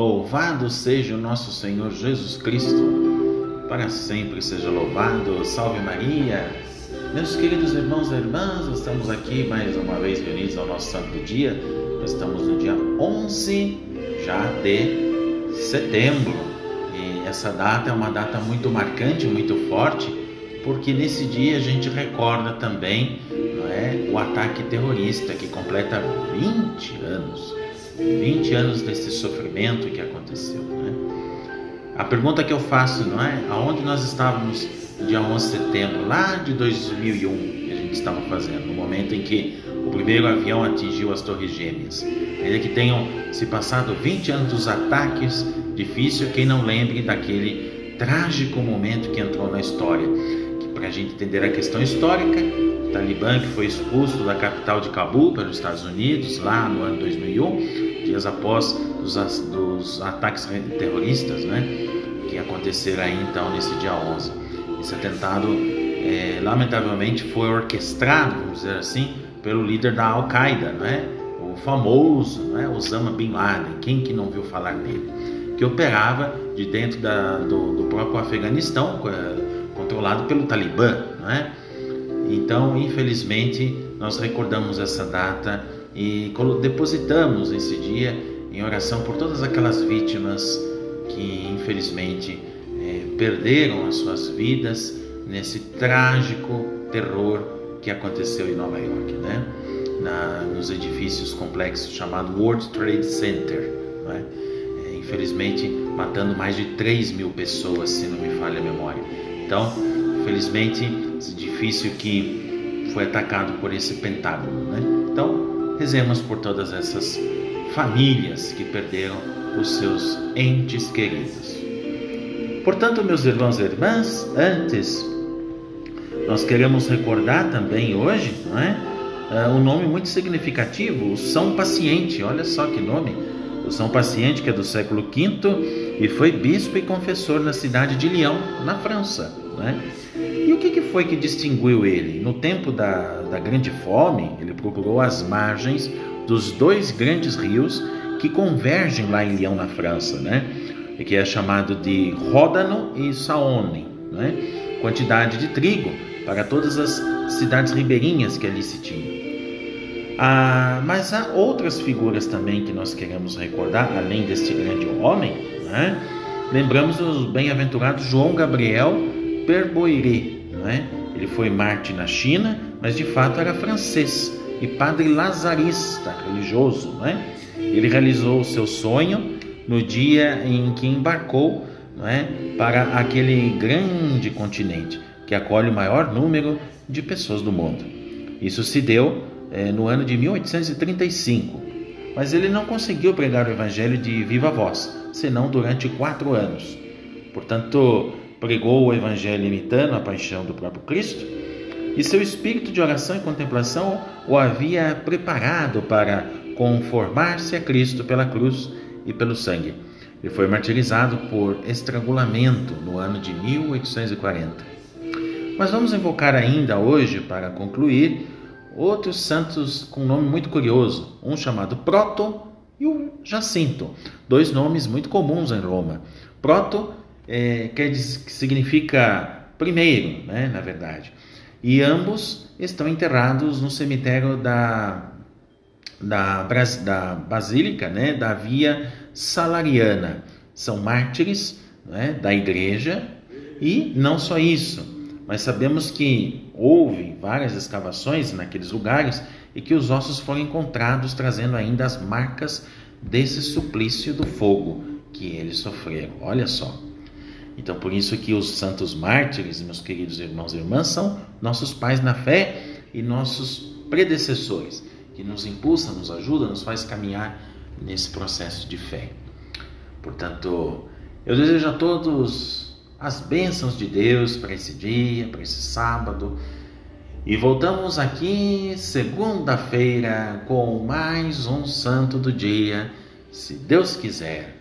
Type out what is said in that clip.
Louvado seja o nosso Senhor Jesus Cristo, para sempre seja louvado. Salve Maria! Meus queridos irmãos e irmãs, estamos aqui mais uma vez reunidos ao nosso santo dia. Estamos no dia 11 já de setembro e essa data é uma data muito marcante, muito forte, porque nesse dia a gente recorda também não é, o ataque terrorista que completa 20 anos 20 anos desse sofrimento que aconteceu. Né? A pergunta que eu faço, não é? Aonde nós estávamos dia 11 de setembro, lá de 2001, que a gente estava fazendo, no momento em que o primeiro avião atingiu as Torres Gêmeas. Ainda que tenham se passado 20 anos dos ataques, difícil quem não lembre daquele trágico momento que entrou na história. Que para a gente entender a questão histórica, o Talibã que foi expulso da capital de Cabul pelos Estados Unidos lá no ano 2001 dias após os dos ataques terroristas, né, que aconteceram aí então nesse dia 11. Esse atentado, é, lamentavelmente, foi orquestrado, vamos dizer assim, pelo líder da Al-Qaeda, né, o famoso né, Osama Bin Laden, quem que não viu falar dele, que operava de dentro da, do, do próprio Afeganistão, é, controlado pelo Talibã, né? Então, infelizmente, nós recordamos essa data e depositamos esse dia em oração por todas aquelas vítimas que infelizmente é, perderam as suas vidas nesse trágico terror que aconteceu em Nova York, né? Na, nos edifícios complexos chamado World Trade Center, né? é, infelizmente matando mais de 3 mil pessoas, se não me falha a memória. Então, infelizmente, esse edifício que foi atacado por esse Pentágono, né? Então, Rezemos por todas essas famílias que perderam os seus entes queridos. Portanto, meus irmãos e irmãs, antes nós queremos recordar também hoje, não é? Uh, um nome muito significativo, o São Paciente. Olha só que nome! O São Paciente, que é do século V e foi bispo e confessor na cidade de Lyon, na França. Não é? E o que, que foi que distinguiu ele? No tempo da, da Grande Fome, ele procurou as margens dos dois grandes rios que convergem lá em Lyon, na França, né? que é chamado de Ródano e Saône, né? quantidade de trigo para todas as cidades ribeirinhas que ali se tinham. Ah, mas há outras figuras também que nós queremos recordar, além deste grande homem. Né? Lembramos o bem-aventurado João Gabriel Perboiré, é? Ele foi Marte na China, mas de fato era francês e padre lazarista, religioso. é? Ele realizou o seu sonho no dia em que embarcou é? para aquele grande continente que acolhe o maior número de pessoas do mundo. Isso se deu é, no ano de 1835, mas ele não conseguiu pregar o evangelho de viva voz, senão durante quatro anos. Portanto, pregou o Evangelho imitando a paixão do próprio Cristo, e seu espírito de oração e contemplação o havia preparado para conformar-se a Cristo pela cruz e pelo sangue. Ele foi martirizado por estrangulamento no ano de 1840. Mas vamos invocar ainda hoje, para concluir, outros santos com um nome muito curioso, um chamado Proto e o Jacinto, dois nomes muito comuns em Roma. Proto é, quer dizer, significa primeiro, né, na verdade. E ambos estão enterrados no cemitério da, da, da Basílica, né, da Via Salariana. São mártires né, da igreja e não só isso, mas sabemos que houve várias escavações naqueles lugares e que os ossos foram encontrados trazendo ainda as marcas desse suplício do fogo que eles sofreram. Olha só. Então, por isso que os santos mártires, meus queridos irmãos e irmãs, são nossos pais na fé e nossos predecessores, que nos impulsam, nos ajudam, nos faz caminhar nesse processo de fé. Portanto, eu desejo a todos as bênçãos de Deus para esse dia, para esse sábado. E voltamos aqui segunda-feira com mais um santo do dia, se Deus quiser.